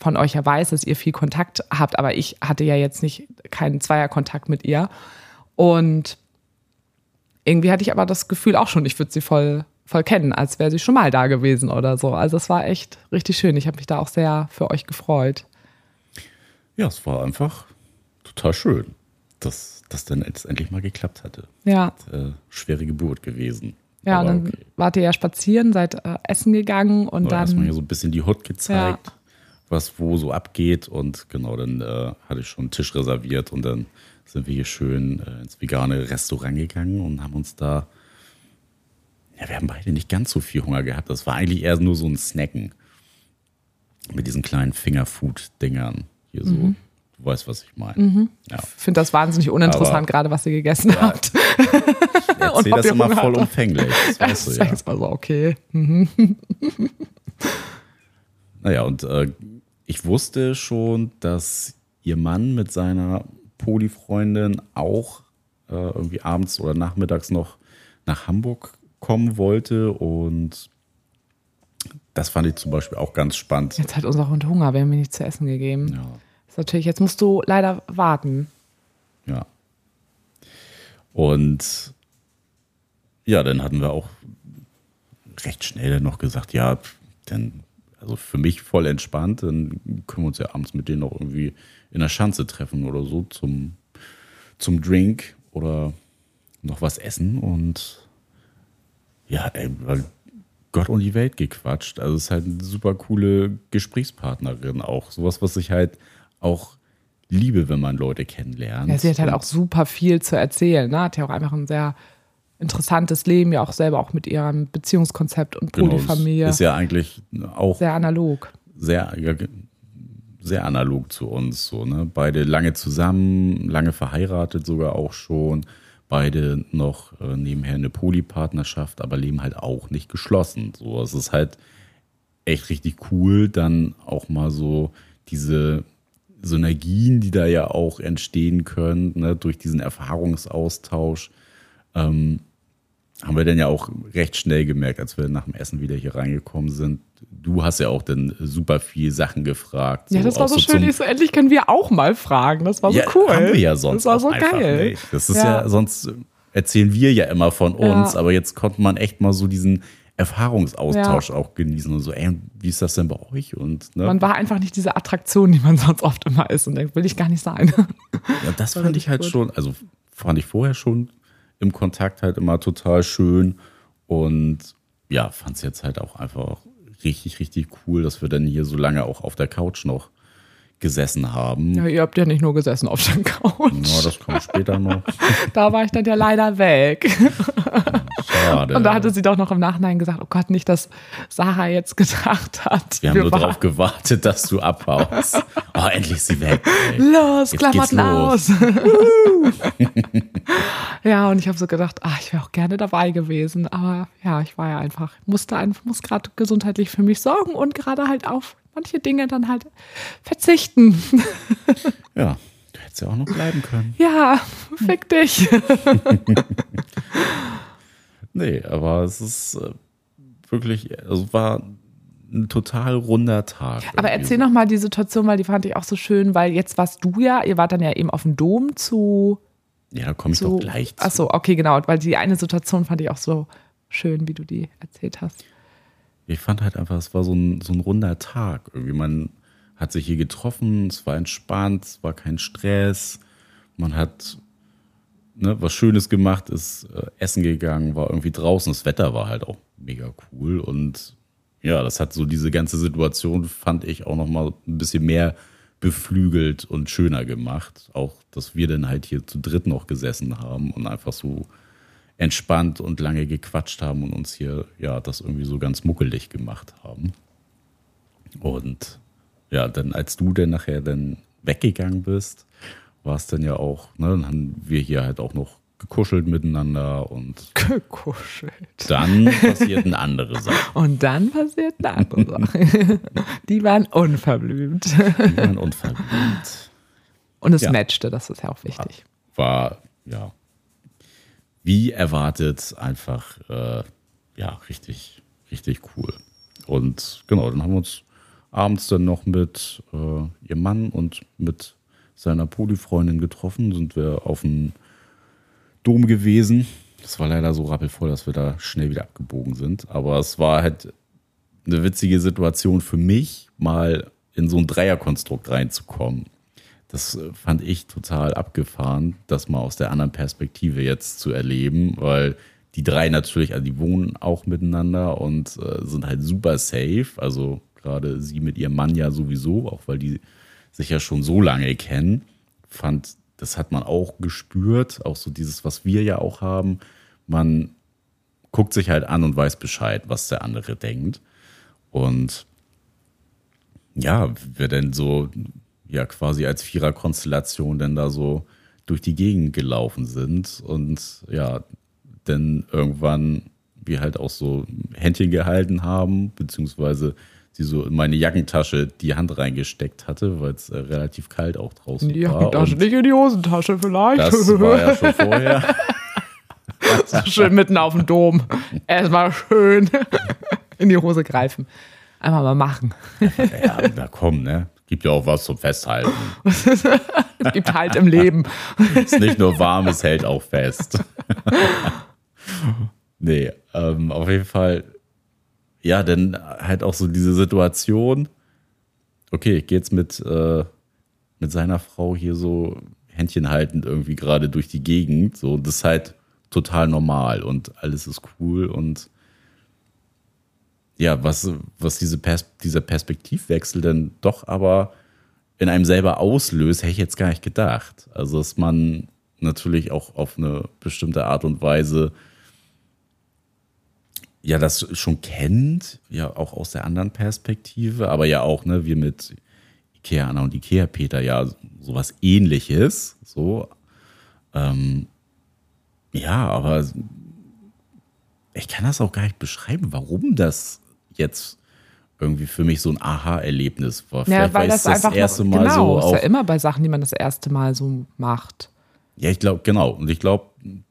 von euch ja weiß, dass ihr viel Kontakt habt, aber ich hatte ja jetzt nicht keinen Zweierkontakt mit ihr und irgendwie hatte ich aber das Gefühl auch schon, ich würde sie voll voll kennen, als wäre sie schon mal da gewesen oder so. Also es war echt richtig schön. Ich habe mich da auch sehr für euch gefreut. Ja, es war einfach total schön. Das das dann jetzt endlich mal geklappt hatte. Ja. Hat, äh, schwere Geburt gewesen. Ja, Aber und dann okay. wart ihr ja spazieren, seid äh, essen gegangen und dann. Erstmal hier so ein bisschen die Hut gezeigt, ja. was wo so abgeht. Und genau, dann äh, hatte ich schon einen Tisch reserviert und dann sind wir hier schön äh, ins vegane Restaurant gegangen und haben uns da. Ja, wir haben beide nicht ganz so viel Hunger gehabt. Das war eigentlich eher nur so ein Snacken. Mit diesen kleinen Fingerfood-Dingern. Hier so. Mhm. Du weißt, was ich meine. Mhm. Ja. Ich finde das wahnsinnig uninteressant, Aber, gerade was ihr gegessen ja, habt. Ich erzähle [LAUGHS] das immer vollumfänglich. Das weißt du, ja. Also okay. Mhm. [LAUGHS] Naja, und äh, ich wusste schon, dass ihr Mann mit seiner Poli-Freundin auch äh, irgendwie abends oder nachmittags noch nach Hamburg kommen wollte und das fand ich zum Beispiel auch ganz spannend. Jetzt hat unser Hund Hunger, wir haben ihm nichts zu essen gegeben. Ja. Ist natürlich, jetzt musst du leider warten. Ja. Und ja, dann hatten wir auch recht schnell noch gesagt, ja, dann, also für mich voll entspannt, dann können wir uns ja abends mit denen noch irgendwie in der Schanze treffen oder so zum, zum Drink oder noch was essen und ja, ey, Gott und die Welt gequatscht. Also es ist halt eine super coole Gesprächspartnerin auch. Sowas, was ich halt auch liebe, wenn man Leute kennenlernt. Ja, sie hat halt auch super viel zu erzählen. Ne? Hat ja auch einfach ein sehr interessantes Leben, ja auch selber auch mit ihrem Beziehungskonzept und genau, Polyfamilie. Genau, ist ja eigentlich auch sehr analog. Sehr, sehr analog zu uns. So, ne? Beide lange zusammen, lange verheiratet sogar auch schon. Beide noch äh, nebenher eine Polypartnerschaft, aber leben halt auch nicht geschlossen. So, es ist halt echt richtig cool, dann auch mal so diese Synergien, die da ja auch entstehen können, ne, durch diesen Erfahrungsaustausch. Ähm, haben wir dann ja auch recht schnell gemerkt, als wir nach dem Essen wieder hier reingekommen sind. Du hast ja auch dann super viel Sachen gefragt. Ja, das war so, schön. So, endlich können wir auch mal fragen. Das war so ja, cool. Haben wir ja sonst. Das war so geil. Nicht. Das ist ja. ja. sonst erzählen wir ja immer von uns, ja. aber jetzt konnte man echt mal so diesen Erfahrungsaustausch ja. auch genießen und so, ey, wie ist das denn bei euch? Und, ne? Man war einfach nicht diese Attraktion, die man [LAUGHS] sonst oft immer ist und denkt, will ich gar nicht sein. Ja, das fand ich halt gut. schon, also fand ich vorher schon im Kontakt halt immer total schön. Und ja, fand es jetzt halt auch einfach richtig, richtig cool, dass wir dann hier so lange auch auf der Couch noch gesessen haben. Ja, ihr habt ja nicht nur gesessen auf der Couch. Ja, das kommt später noch. [LAUGHS] da war ich dann ja leider weg. Schade. Und da hatte sie doch noch im Nachhinein gesagt, oh Gott, nicht, dass Sarah jetzt gedacht hat. Wir haben wir nur darauf gewartet, dass du abhaust. Oh, endlich ist sie weg. Ey. Los, jetzt Klamotten los. aus. [LAUGHS] ja, und ich habe so gedacht, ach, ich wäre auch gerne dabei gewesen. Aber ja, ich war ja einfach, musste einfach, muss gerade gesundheitlich für mich sorgen und gerade halt auf manche Dinge dann halt verzichten. [LAUGHS] Ja, du hättest ja auch noch bleiben können. Ja, fick dich. [LAUGHS] nee, aber es ist äh, wirklich, also war ein total runder Tag. Aber erzähl noch mal die Situation, weil die fand ich auch so schön, weil jetzt warst du ja, ihr wart dann ja eben auf dem Dom zu. Ja, da komme ich zu, doch gleich zu. Achso, okay, genau, weil die eine Situation fand ich auch so schön, wie du die erzählt hast ich fand halt einfach, es war so ein, so ein runder Tag. Irgendwie man hat sich hier getroffen, es war entspannt, es war kein Stress. Man hat ne, was Schönes gemacht, ist äh, essen gegangen, war irgendwie draußen. Das Wetter war halt auch mega cool und ja, das hat so diese ganze Situation, fand ich, auch nochmal ein bisschen mehr beflügelt und schöner gemacht. Auch, dass wir dann halt hier zu dritt noch gesessen haben und einfach so entspannt und lange gequatscht haben und uns hier ja das irgendwie so ganz muckelig gemacht haben. Und ja, dann als du dann nachher dann weggegangen bist, war es dann ja auch, ne, dann haben wir hier halt auch noch gekuschelt miteinander und gekuschelt. Dann passierten andere Sachen. [LAUGHS] Und dann passierten andere Sachen. [LAUGHS] Die waren unverblümt. Die waren unverblümt. Und es ja. matchte, das ist ja auch wichtig. War, ja, wie erwartet einfach, äh, ja, richtig, richtig cool. Und genau, dann haben wir uns abends dann noch mit äh, ihrem Mann und mit seiner Polyfreundin getroffen, sind wir auf dem Dom gewesen. Das war leider so rappelvoll, dass wir da schnell wieder abgebogen sind. Aber es war halt eine witzige Situation für mich, mal in so ein Dreierkonstrukt reinzukommen. Das äh, fand ich total abgefahren, das mal aus der anderen Perspektive jetzt zu erleben, weil die drei natürlich, also die wohnen auch miteinander und äh, sind halt super safe. Also gerade sie mit ihrem Mann ja sowieso, auch weil die sich ja schon so lange kennen. Fand, das hat man auch gespürt, auch so dieses, was wir ja auch haben. Man guckt sich halt an und weiß Bescheid, was der andere denkt. Und ja, wir denn so ja quasi als Viererkonstellation dann da so durch die Gegend gelaufen sind und ja, dann irgendwann wir halt auch so Händchen gehalten haben, beziehungsweise sie so in meine Jackentasche die Hand reingesteckt hatte, weil es äh, relativ kalt auch draußen in die war. Jackentasche, nicht in die Hosentasche vielleicht. Das war ja schon vorher. [LAUGHS] so schön mitten auf dem Dom. Erstmal schön [LAUGHS] in die Hose greifen. Einfach mal machen. Ja, na komm, ne? Gibt ja auch was zum Festhalten. [LAUGHS] es gibt halt im Leben. [LAUGHS] ist nicht nur warm, es hält auch fest. [LAUGHS] nee, ähm, auf jeden Fall, ja, dann halt auch so diese Situation, okay, ich gehe jetzt mit, äh, mit seiner Frau hier so Händchen haltend irgendwie gerade durch die Gegend. So, das ist halt total normal und alles ist cool und ja, was, was diese Pers dieser Perspektivwechsel dann doch aber in einem selber auslöst, hätte ich jetzt gar nicht gedacht. Also, dass man natürlich auch auf eine bestimmte Art und Weise ja das schon kennt, ja auch aus der anderen Perspektive, aber ja auch, ne, wir mit Ikea Anna und Ikea Peter ja sowas ähnliches, so. Ähm, ja, aber ich kann das auch gar nicht beschreiben, warum das jetzt irgendwie für mich so ein Aha-Erlebnis war. Ja, weil das, das, einfach erste Mal genau, so. Ist ja immer bei Sachen, die man das erste Mal so macht. Ja, ich glaube, genau. Und ich glaube,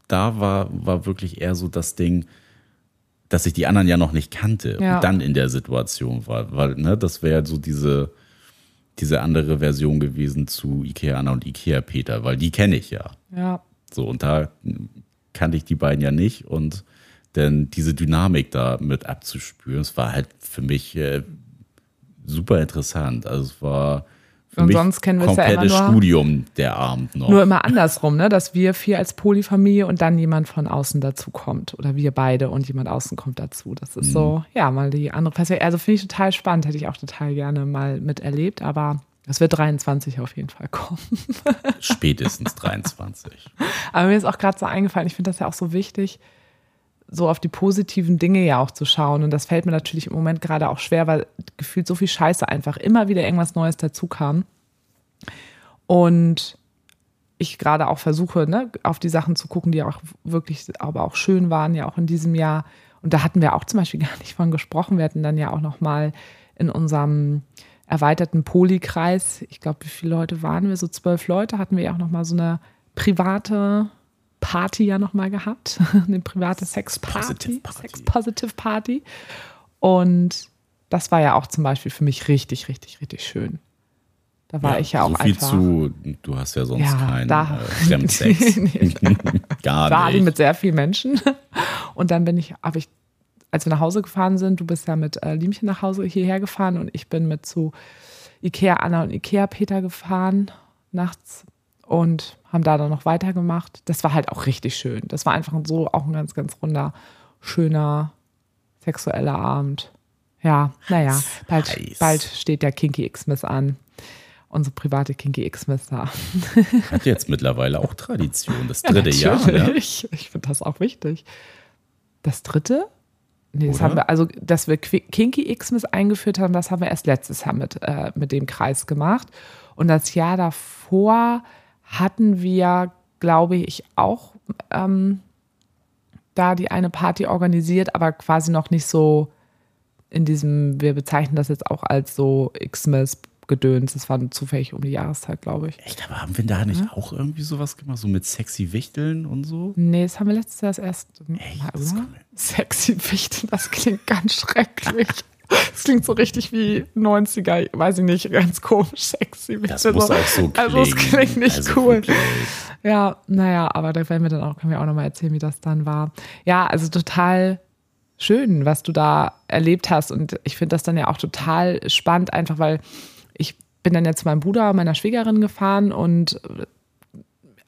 da war, war wirklich eher so das Ding, dass ich die anderen ja noch nicht kannte ja. und dann in der Situation war. Weil, ne, das wäre so diese, diese andere Version gewesen zu Ikea Anna und Ikea Peter, weil die kenne ich ja. Ja. So, und da kannte ich die beiden ja nicht und denn diese Dynamik da mit abzuspüren, es war halt für mich äh, super interessant. Also es war für und sonst kennen wir es ja immer nur, Studium der Abend noch. Nur immer andersrum, ne? dass wir vier als Polyfamilie und dann jemand von außen dazu kommt. Oder wir beide und jemand außen kommt dazu. Das ist mhm. so, ja, mal die andere Perspektive. Also finde ich total spannend, hätte ich auch total gerne mal miterlebt, aber es wird 23 auf jeden Fall kommen. [LAUGHS] Spätestens 23. Aber mir ist auch gerade so eingefallen, ich finde das ja auch so wichtig, so auf die positiven Dinge ja auch zu schauen. Und das fällt mir natürlich im Moment gerade auch schwer, weil gefühlt so viel Scheiße einfach immer wieder irgendwas Neues dazu kam. Und ich gerade auch versuche, ne, auf die Sachen zu gucken, die auch wirklich, aber auch schön waren, ja auch in diesem Jahr. Und da hatten wir auch zum Beispiel [LAUGHS] gar nicht von gesprochen. Wir hatten dann ja auch noch mal in unserem erweiterten Polykreis, ich glaube, wie viele Leute waren wir? So zwölf Leute hatten wir ja auch noch mal so eine private Party ja nochmal gehabt, [LAUGHS] eine private Sex-Party, Sex-Positive Party. Und das war ja auch zum Beispiel für mich richtig, richtig, richtig schön. Da war ja, ich ja auch so viel einfach. Zu, du hast ja sonst ja, keinen da, äh, Fremdsex. [LAUGHS] nee, [LAUGHS] Gar nicht. War mit sehr vielen Menschen. Und dann bin ich, habe ich, als wir nach Hause gefahren sind, du bist ja mit äh, Liemchen nach Hause hierher gefahren und ich bin mit zu Ikea Anna und Ikea Peter gefahren nachts und haben da dann noch weitergemacht. Das war halt auch richtig schön. Das war einfach so auch ein ganz, ganz runder, schöner, sexueller Abend. Ja, naja, bald, bald steht der Kinky Xmas an. Unsere private Kinky Xmas da. [LAUGHS] Hat jetzt mittlerweile auch Tradition, das dritte ja, Jahr. Ja. Ich finde das auch wichtig. Das dritte? Nee, das Oder? haben wir, also, dass wir Kinky Xmas eingeführt haben, das haben wir erst letztes Jahr mit, äh, mit dem Kreis gemacht. Und das Jahr davor hatten wir, glaube ich, auch ähm, da die eine Party organisiert, aber quasi noch nicht so in diesem, wir bezeichnen das jetzt auch als so Xmas Gedöns. Das war zufällig um die Jahreszeit, glaube ich. Echt, aber haben wir da nicht ja. auch irgendwie sowas gemacht, so mit sexy Wichteln und so? Nee, das haben wir letztes Jahr das erste Mal, Echt? Sexy Wichteln, das klingt ganz [LAUGHS] schrecklich. [LAUGHS] Das klingt so richtig wie 90er, weiß ich nicht, ganz komisch, sexy. Das muss so. auch so klingen. Also es klingt nicht also cool. Wirklich. Ja, naja, aber da werden wir dann auch, können wir auch nochmal erzählen, wie das dann war. Ja, also total schön, was du da erlebt hast. Und ich finde das dann ja auch total spannend, einfach weil ich bin dann ja zu meinem Bruder, meiner Schwägerin gefahren und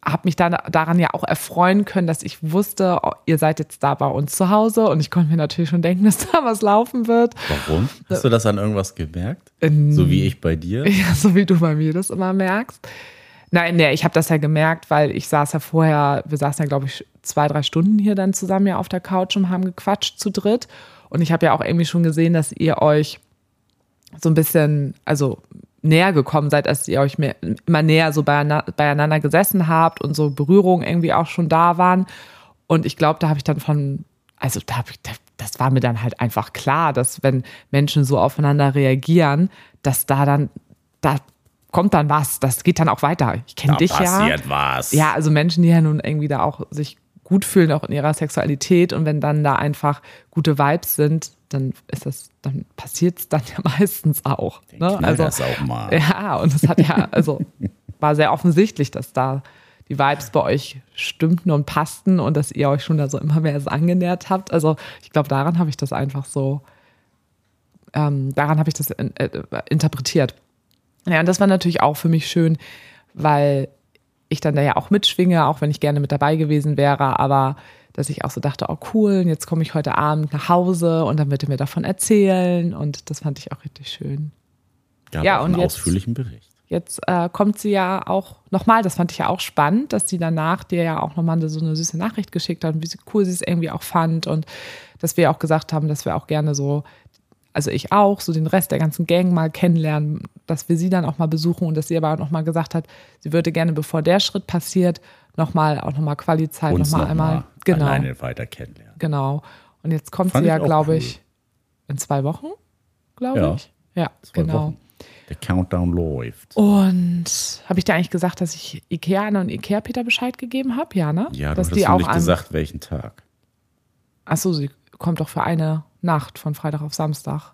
habe mich dann daran ja auch erfreuen können, dass ich wusste, oh, ihr seid jetzt da bei uns zu Hause und ich konnte mir natürlich schon denken, [LAUGHS] dass da was laufen wird. Warum? Hast du das an irgendwas gemerkt? Ähm, so wie ich bei dir? [LAUGHS] Ja, so wie du bei mir das immer merkst. Nein, nee, ich habe das ja gemerkt, weil ich saß ja vorher, wir saßen ja, glaube ich, zwei, drei Stunden hier dann zusammen ja auf der Couch und haben gequatscht zu dritt. Und ich habe ja auch irgendwie schon gesehen, dass ihr euch so ein bisschen, also näher gekommen seid, als ihr euch mehr, immer näher so beieinander gesessen habt und so Berührungen irgendwie auch schon da waren. Und ich glaube, da habe ich dann von, also da habe ich, das war mir dann halt einfach klar, dass wenn Menschen so aufeinander reagieren, dass da dann, da kommt dann was, das geht dann auch weiter. Ich kenne dich ja. passiert was. Ja, also Menschen, die ja nun irgendwie da auch sich gut fühlen, auch in ihrer Sexualität. Und wenn dann da einfach gute Vibes sind, dann ist das, dann passiert es dann ja [LAUGHS] meistens auch. Ne? Also das auch mal. [LAUGHS] Ja, und es hat ja, also war sehr offensichtlich, dass da die Vibes bei euch stimmten und passten und dass ihr euch schon da so immer mehr angenähert habt. Also ich glaube, daran habe ich das einfach so, ähm, daran habe ich das in, äh, interpretiert. Ja, und das war natürlich auch für mich schön, weil ich dann da ja auch mitschwinge, auch wenn ich gerne mit dabei gewesen wäre, aber dass ich auch so dachte, oh cool, jetzt komme ich heute Abend nach Hause und dann wird er mir davon erzählen und das fand ich auch richtig schön. Gab ja, und einen jetzt, ausführlichen Bericht. Jetzt äh, kommt sie ja auch nochmal, das fand ich ja auch spannend, dass sie danach dir ja auch nochmal so eine süße Nachricht geschickt hat und wie cool sie es irgendwie auch fand und dass wir auch gesagt haben, dass wir auch gerne so also ich auch, so den Rest der ganzen Gang mal kennenlernen, dass wir sie dann auch mal besuchen und dass sie aber auch nochmal gesagt hat, sie würde gerne, bevor der Schritt passiert, nochmal auch nochmal Quali-Zeit nochmal noch einmal genau. alleine weiter kennenlernen. Genau. Und jetzt kommt Fand sie ja, glaube cool. ich, in zwei Wochen, glaube ja. ich. Ja, genau. Wochen. Der Countdown läuft. Und habe ich dir eigentlich gesagt, dass ich Ikea und Ikea Peter Bescheid gegeben habe? Ja, ne? Ja, dass du hast nicht gesagt, welchen Tag. Achso, sie kommt doch für eine Nacht von Freitag auf Samstag.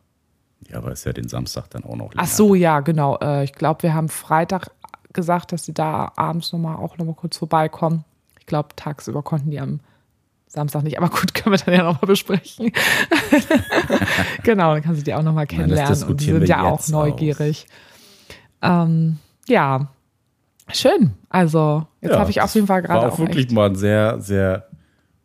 Ja, aber ist ja den Samstag dann auch noch länger. Ach so, ja, genau. Äh, ich glaube, wir haben Freitag gesagt, dass sie da abends nochmal auch nochmal kurz vorbeikommen. Ich glaube, tagsüber konnten die am Samstag nicht, aber [LAUGHS] gut, können wir dann ja nochmal besprechen. [LAUGHS] genau, dann kann sie die auch nochmal kennenlernen. und die sind ja auch neugierig. Ähm, ja, schön. Also, jetzt ja, habe ich auf jeden Fall gerade. War auch, auch wirklich echt. mal ein sehr, sehr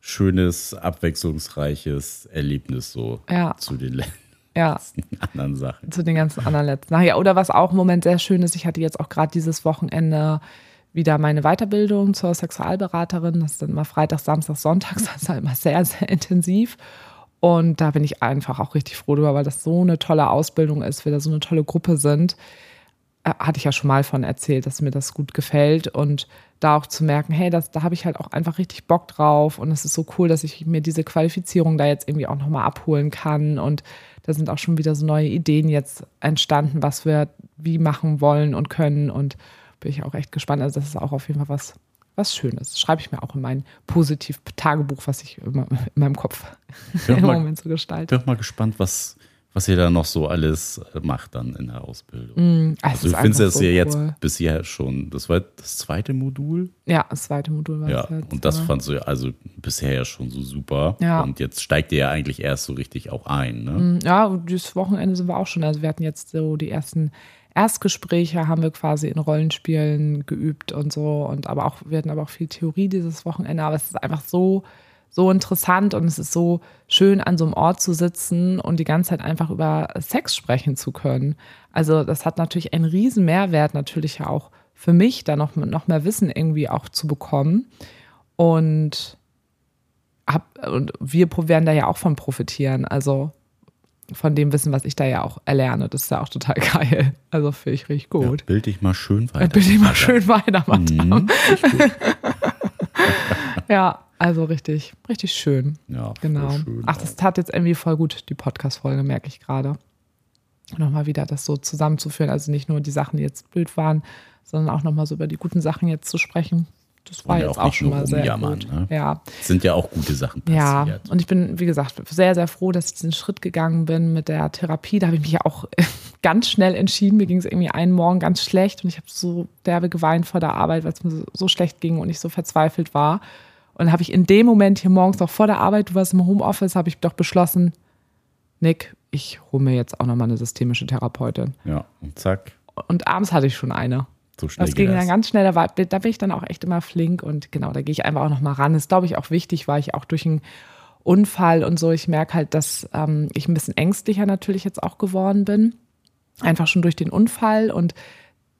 schönes, abwechslungsreiches Erlebnis so ja. zu den [LAUGHS] ja. anderen Sachen. Zu den ganzen anderen letzten. Ach ja, oder was auch im Moment sehr schön ist, ich hatte jetzt auch gerade dieses Wochenende wieder meine Weiterbildung zur Sexualberaterin. Das ist dann immer Freitag, Samstag, Sonntag. [LAUGHS] Das ist halt immer sehr, sehr intensiv. Und da bin ich einfach auch richtig froh drüber, weil das so eine tolle Ausbildung ist, wir da so eine tolle Gruppe sind. Äh, hatte ich ja schon mal von erzählt, dass mir das gut gefällt. Und da auch zu merken, hey, das, da habe ich halt auch einfach richtig Bock drauf. Und es ist so cool, dass ich mir diese Qualifizierung da jetzt irgendwie auch nochmal abholen kann. Und da sind auch schon wieder so neue Ideen jetzt entstanden, was wir wie machen wollen und können. Und bin ich auch echt gespannt. Also das ist auch auf jeden Fall was, was Schönes. Schreibe ich mir auch in mein Positiv-Tagebuch, was ich immer in meinem Kopf [LAUGHS] im mal, Moment so gestalte. Ich bin mal gespannt, was, was ihr da noch so alles macht dann in der Ausbildung. Mm, also du findest es so ja jetzt bisher schon, das war das zweite Modul? Ja, das zweite Modul war Ja, jetzt, und das fandst du ja also bisher ja schon so super. Ja. Und jetzt steigt ihr ja eigentlich erst so richtig auch ein, ne? Mm, ja, und dieses Wochenende sind wir auch schon, also wir hatten jetzt so die ersten Erstgespräche haben wir quasi in Rollenspielen geübt und so und aber auch wir hatten aber auch viel Theorie dieses Wochenende, aber es ist einfach so so interessant und es ist so schön, an so einem Ort zu sitzen und die ganze Zeit einfach über Sex sprechen zu können. Also das hat natürlich einen riesen Mehrwert, natürlich ja auch für mich, da noch, noch mehr Wissen irgendwie auch zu bekommen. Und, hab, und wir werden da ja auch von profitieren. Also von dem Wissen, was ich da ja auch erlerne. Das ist ja auch total [LAUGHS] geil. Also finde ich richtig gut. Ja, bild dich mal schön weiter. Bild dich mal schön weiter, Madame. Mhm, [LAUGHS] ja, also richtig, richtig schön. Ja, genau. Schön Ach, das tat jetzt irgendwie voll gut, die Podcast-Folge, merke ich gerade. Nochmal wieder das so zusammenzuführen. Also nicht nur die Sachen, die jetzt blöd waren, sondern auch nochmal so über die guten Sachen jetzt zu sprechen. Das war jetzt auch, auch schon mal sehr gut. Ne? Ja. Sind ja auch gute Sachen passiert. Ja, und ich bin, wie gesagt, sehr, sehr froh, dass ich diesen Schritt gegangen bin mit der Therapie. Da habe ich mich ja auch [LAUGHS] ganz schnell entschieden. Mir ging es irgendwie einen Morgen ganz schlecht und ich habe so derbe geweint vor der Arbeit, weil es mir so schlecht ging und ich so verzweifelt war. Und habe ich in dem Moment hier morgens noch vor der Arbeit, du warst im Homeoffice, habe ich doch beschlossen, Nick, ich hole mir jetzt auch nochmal eine systemische Therapeutin. Ja, und zack. Und abends hatte ich schon eine. So schnell das ging das. dann ganz schnell, da, war, da bin ich dann auch echt immer flink und genau, da gehe ich einfach auch nochmal ran. Ist, glaube ich, auch wichtig, weil ich auch durch einen Unfall und so, ich merke halt, dass ähm, ich ein bisschen ängstlicher natürlich jetzt auch geworden bin. Einfach schon durch den Unfall und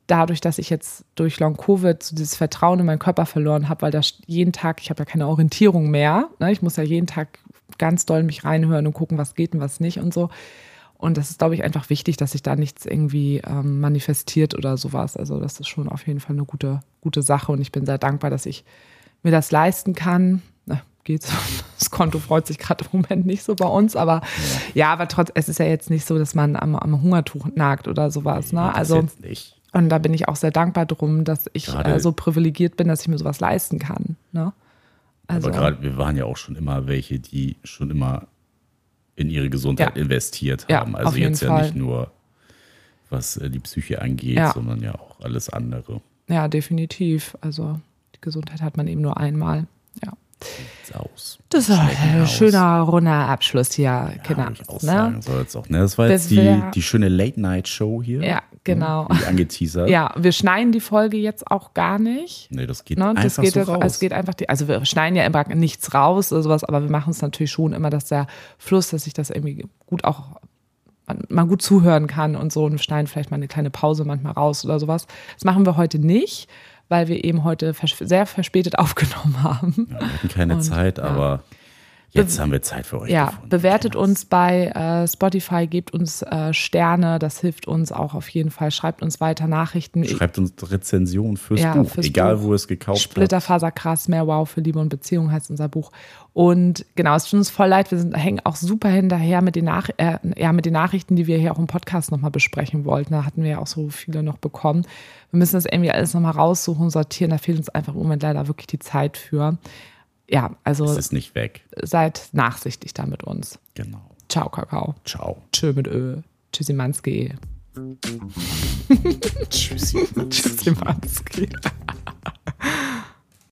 dadurch, dass ich jetzt durch Long Covid so dieses Vertrauen in meinen Körper verloren habe, weil da jeden Tag, ich habe ja keine Orientierung mehr. Ne? Ich muss ja jeden Tag ganz doll mich reinhören und gucken, was geht und was nicht und so. Und das ist, glaube ich, einfach wichtig, dass sich da nichts irgendwie ähm, manifestiert oder sowas. Also das ist schon auf jeden Fall eine gute, gute Sache und ich bin sehr dankbar, dass ich mir das leisten kann. Na, geht's. [LAUGHS] Das Konto freut sich gerade im Moment nicht so bei uns, aber ja, ja aber trotz, es ist ja jetzt nicht so, dass man am, am Hungertuch nagt oder sowas. Ne? Also und da bin ich auch sehr dankbar drum, dass ich äh, so privilegiert bin, dass ich mir sowas leisten kann. Ne? Also, Aber gerade, wir waren ja auch schon immer welche, die schon immer in ihre Gesundheit Ja. investiert Ja, haben. also auf jeden jetzt ja Fall. nicht nur, was äh, die Psyche angeht, Ja. sondern ja auch alles andere. ja, definitiv. Also die Gesundheit hat man eben nur einmal. Ja. Sieht's aus. Das war ein aus. schöner, runder Abschluss hier, Ja, würde ich auch ne? Soll jetzt auch, ne? Das war jetzt Das die, die schöne Late-Night-Show hier. Ja, genau. Wie angeteasert. Ja, wir schneiden die Folge jetzt auch gar nicht. Nee, das geht Ne? einfach Das geht, so raus. es geht einfach, die, also wir schneiden ja immer nichts raus oder sowas, aber wir machen es natürlich schon immer, dass der Fluss, dass ich das irgendwie gut auch man, gut zuhören kann und so und schneiden vielleicht mal eine kleine Pause manchmal raus oder sowas. Das machen wir heute nicht, weil wir eben heute vers sehr verspätet [LAUGHS] aufgenommen haben. Ja, wir hatten keine Und, Zeit, ja. Jetzt haben wir Zeit für euch. Ja, gefunden. bewertet uns bei äh, Spotify, gebt uns äh, Sterne, das hilft uns auch auf jeden Fall. Schreibt uns weiter Nachrichten. Schreibt uns Rezensionen fürs Ja, Buch, fürs egal Buch. wo es gekauft. Splitterfaser krass, mehr Wow für Liebe und Beziehung heißt unser Buch. Und genau, es tut uns voll leid, wir sind, hängen auch super hinterher mit den, Nach äh, ja, mit den Nachrichten, die wir hier auch im Podcast nochmal besprechen wollten. Da hatten wir ja auch so viele noch bekommen. Wir müssen das irgendwie alles nochmal raussuchen, sortieren. Da fehlt uns einfach im Moment leider wirklich die Zeit für. Ja, also Es ist nicht weg. seid nachsichtig da mit uns. Genau. Ciao, Kakao. Ciao. Tschö mit Ö. Tschüssi Manski. Tschüssi. [LAUGHS] Tschüssi Manski. [LAUGHS]